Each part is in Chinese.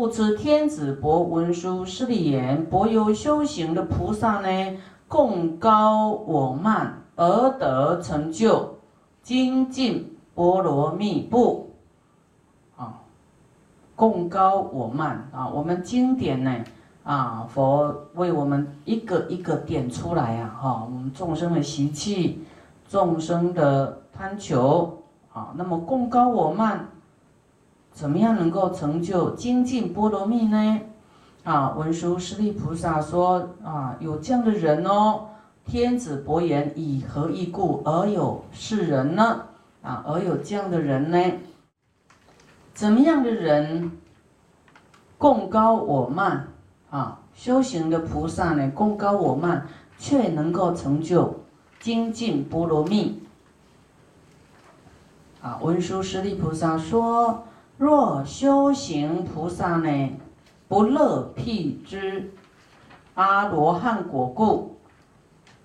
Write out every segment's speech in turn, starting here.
故知天子博文殊师利言：博有修行的菩萨呢，共高我慢而得成就精进波罗蜜不？啊，共高我慢啊！我们经典呢啊，佛为我们一个一个点出来呀！哈，我们众生的习气，众生的贪求啊，那么共高我慢。怎么样能够成就精进波罗蜜呢？啊，文殊师利菩萨说啊，有这样的人哦。天子伯言：以何异故而有是人呢？啊，而有这样的人呢？怎么样的人共高我慢？啊，修行的菩萨呢，共高我慢，却能够成就精进波罗蜜。啊，文殊师利菩萨说。若修行菩萨呢，不乐辟之阿罗汉果故，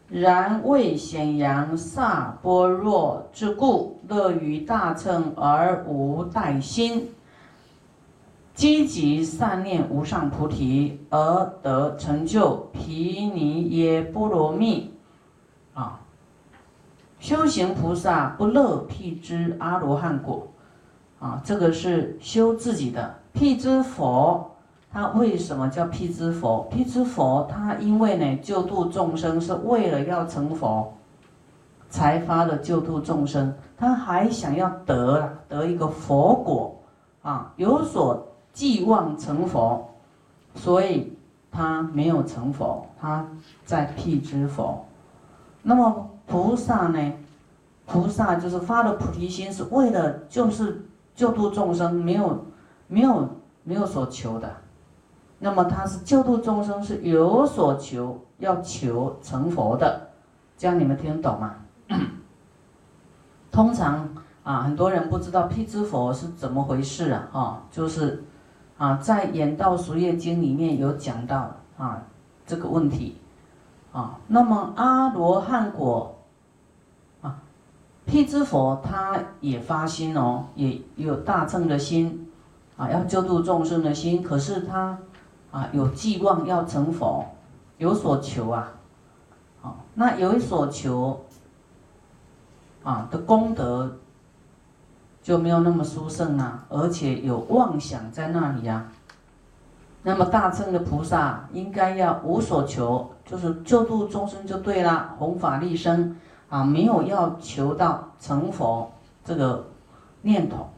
然为显扬萨般若之故，乐于大乘而无待心，积极善念无上菩提，而得成就毗尼耶波罗蜜。啊，修行菩萨不乐辟之阿罗汉果。啊，这个是修自己的辟支佛，他为什么叫辟支佛？辟支佛他因为呢救度众生是为了要成佛，才发的救度众生，他还想要得得一个佛果啊，有所寄望成佛，所以他没有成佛，他在辟支佛。那么菩萨呢？菩萨就是发了菩提心，是为了就是。救度众生没有没有没有所求的，那么他是救度众生是有所求，要求成佛的，这样你们听懂吗？通常啊，很多人不知道辟支佛是怎么回事啊，哦，就是啊，在《演道俗业经》里面有讲到啊这个问题啊，那么阿罗汉果。辟支佛他也发心哦，也有大乘的心，啊，要救度众生的心。可是他啊有寄望要成佛，有所求啊，好，那有所求啊的功德就没有那么殊胜啊，而且有妄想在那里啊。那么大乘的菩萨应该要无所求，就是救度众生就对了，弘法利生。啊，没有要求到成佛这个念头，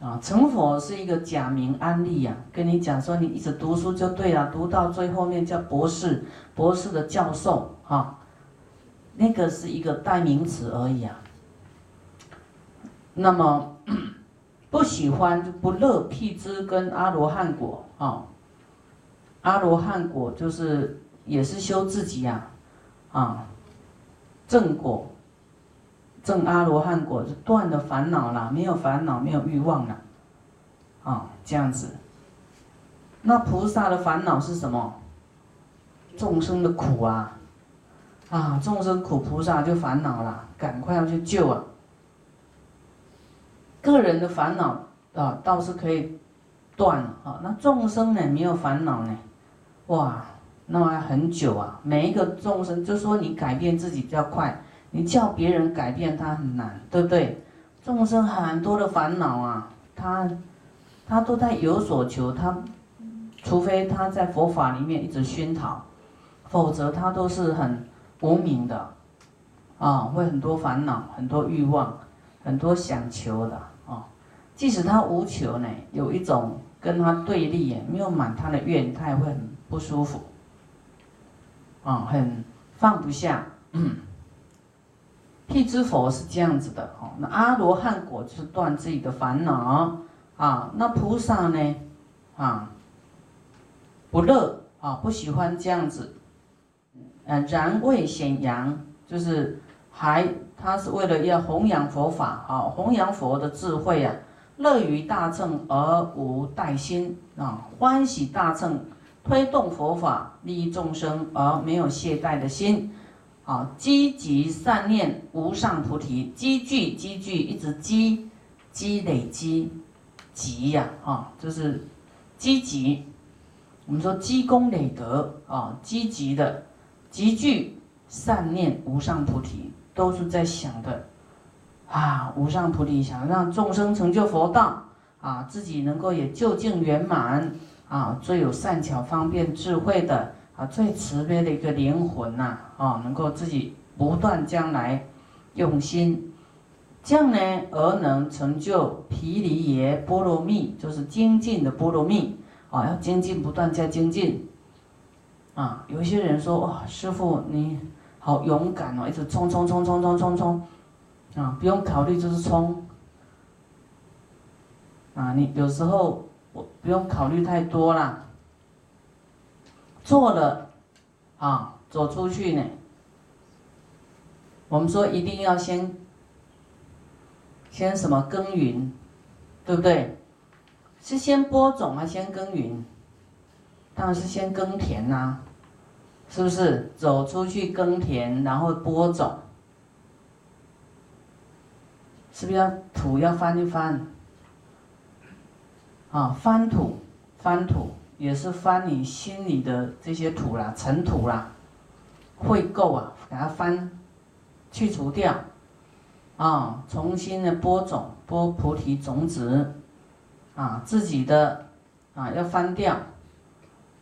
啊，成佛是一个假名安利呀，跟你讲说你一直读书就对了，读到最后面叫博士，博士的教授哈，那个是一个代名词而已啊。那么不喜欢就不乐辟支跟阿罗汉果啊，阿罗汉果就是也是修自己呀，啊。正果，正阿罗汉果是断了烦恼了，没有烦恼，没有欲望了，啊，这样子。那菩萨的烦恼是什么？众生的苦啊，啊，众生苦，菩萨就烦恼了，赶快要去救啊。个人的烦恼啊，倒是可以断了啊。那众生呢，没有烦恼呢，哇。那还很久啊！每一个众生，就说你改变自己比较快，你叫别人改变他很难，对不对？众生很多的烦恼啊，他他都在有所求，他除非他在佛法里面一直熏陶，否则他都是很无名的啊，会很多烦恼、很多欲望、很多想求的啊。即使他无求呢，有一种跟他对立，没有满他的愿，他也会很不舒服。啊，很放不下。辟支佛是这样子的，哦。那阿罗汉果就是断自己的烦恼啊。那菩萨呢，啊，不乐啊，不喜欢这样子。嗯，然为显扬，就是还他是为了要弘扬佛法啊，弘扬佛的智慧啊，乐于大乘而无怠心啊，欢喜大乘。推动佛法利益众生而没有懈怠的心，啊，积极善念无上菩提，积聚积聚一直积积累积积呀，啊，就是积极。我们说积功累德啊，积极的，积聚善念，无上菩提，都是在想的啊。无上菩提想让众生成就佛道啊，自己能够也究竟圆满啊，最有善巧方便智慧的啊，最慈悲的一个灵魂呐啊，能够自己不断将来用心，这样呢而能成就毗梨耶波罗蜜，就是精进的波罗蜜。啊，要精进，不断加精进。啊，有一些人说哇，师傅你好勇敢哦，一直冲冲冲冲冲冲冲，啊，不用考虑就是冲。啊，你有时候不用考虑太多啦。做了，啊，走出去呢。我们说一定要先，先什么耕耘，对不对？是先播种还先耕耘？当然是先耕田呐，是不是？走出去耕田，然后播种，是不是要土要翻一翻？啊，翻土，翻土也是翻你心里的这些土啦、尘土啦、秽垢啊，给它翻，去除掉，啊，重新的播种，播菩提种子。啊，自己的啊要翻掉，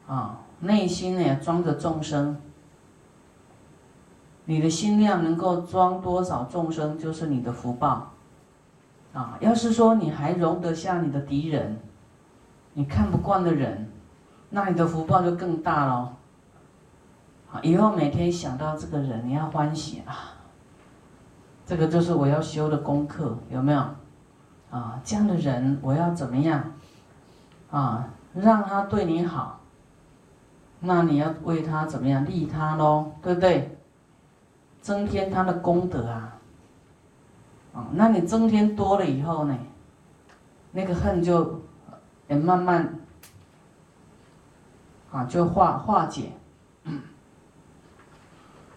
啊，内心呢装着众生，你的心量能够装多少众生，就是你的福报。啊，要是说你还容得下你的敌人，你看不惯的人，那你的福报就更大了。以后每天想到这个人，你要欢喜啊，这个就是我要修的功课，有没有？啊，这样的人我要怎么样？啊，让他对你好，那你要为他怎么样利他喽，对不对？增添他的功德啊。啊，那你增添多了以后呢，那个恨就也慢慢啊就化化解，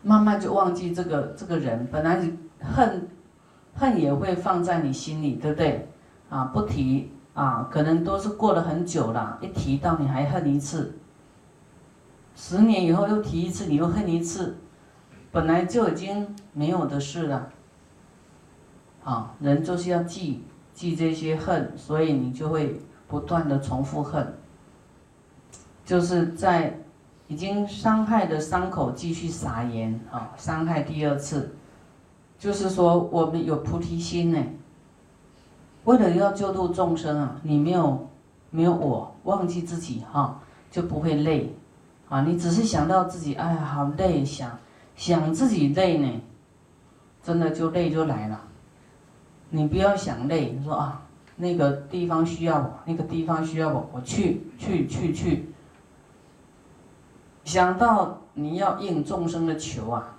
慢慢就忘记这个这个人，本来你恨。恨也会放在你心里，对不对？啊，不提啊，可能都是过了很久了，一提到你还恨一次。十年以后又提一次，你又恨一次，本来就已经没有的事了。啊，人就是要记记这些恨，所以你就会不断的重复恨，就是在已经伤害的伤口继续撒盐啊，伤害第二次。就是说，我们有菩提心呢。为了要救度众生啊，你没有没有我，忘记自己哈，就不会累啊。你只是想到自己，哎呀，好累，想想自己累呢，真的就累就来了。你不要想累，你说啊，那个地方需要我，那个地方需要我，我去去去去。想到你要应众生的求啊。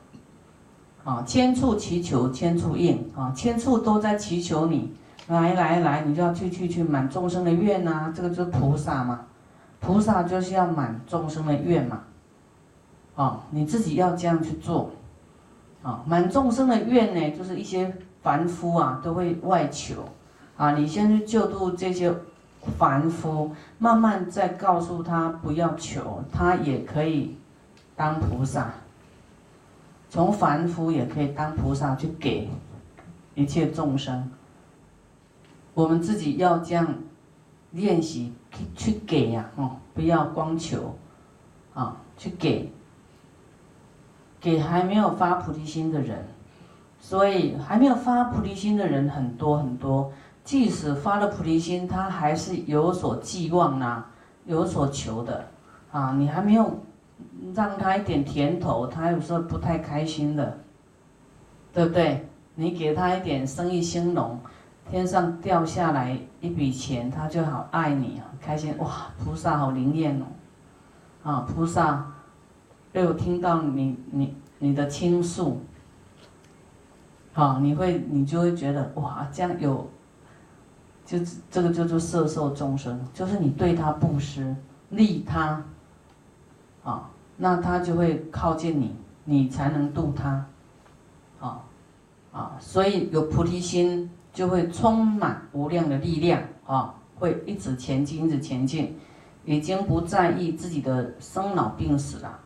啊，千处祈求千处应啊，千处都在祈求你，来来来，你就要去去去满众生的愿呐，这个就是菩萨嘛，菩萨就是要满众生的愿嘛，啊，你自己要这样去做，啊，满众生的愿呢，就是一些凡夫啊都会外求，啊，你先去救度这些凡夫，慢慢再告诉他不要求，他也可以当菩萨。从凡夫也可以当菩萨去给一切众生。我们自己要这样练习去去给呀，哦，不要光求，啊，去给，给还没有发菩提心的人。所以还没有发菩提心的人很多很多，即使发了菩提心，他还是有所寄望呐，有所求的，啊，你还没有。让他一点甜头，他有时候不太开心的，对不对？你给他一点生意兴隆，天上掉下来一笔钱，他就好爱你，很开心。哇，菩萨好灵验哦！啊，菩萨，被我听到你你你的倾诉，好，你会你就会觉得哇，这样有，就这个叫做摄受众生，就是你对他布施，利他，啊。那他就会靠近你，你才能度他，啊，啊，所以有菩提心就会充满无量的力量啊，会一直前进，一直前进。已经不在意自己的生老病死了。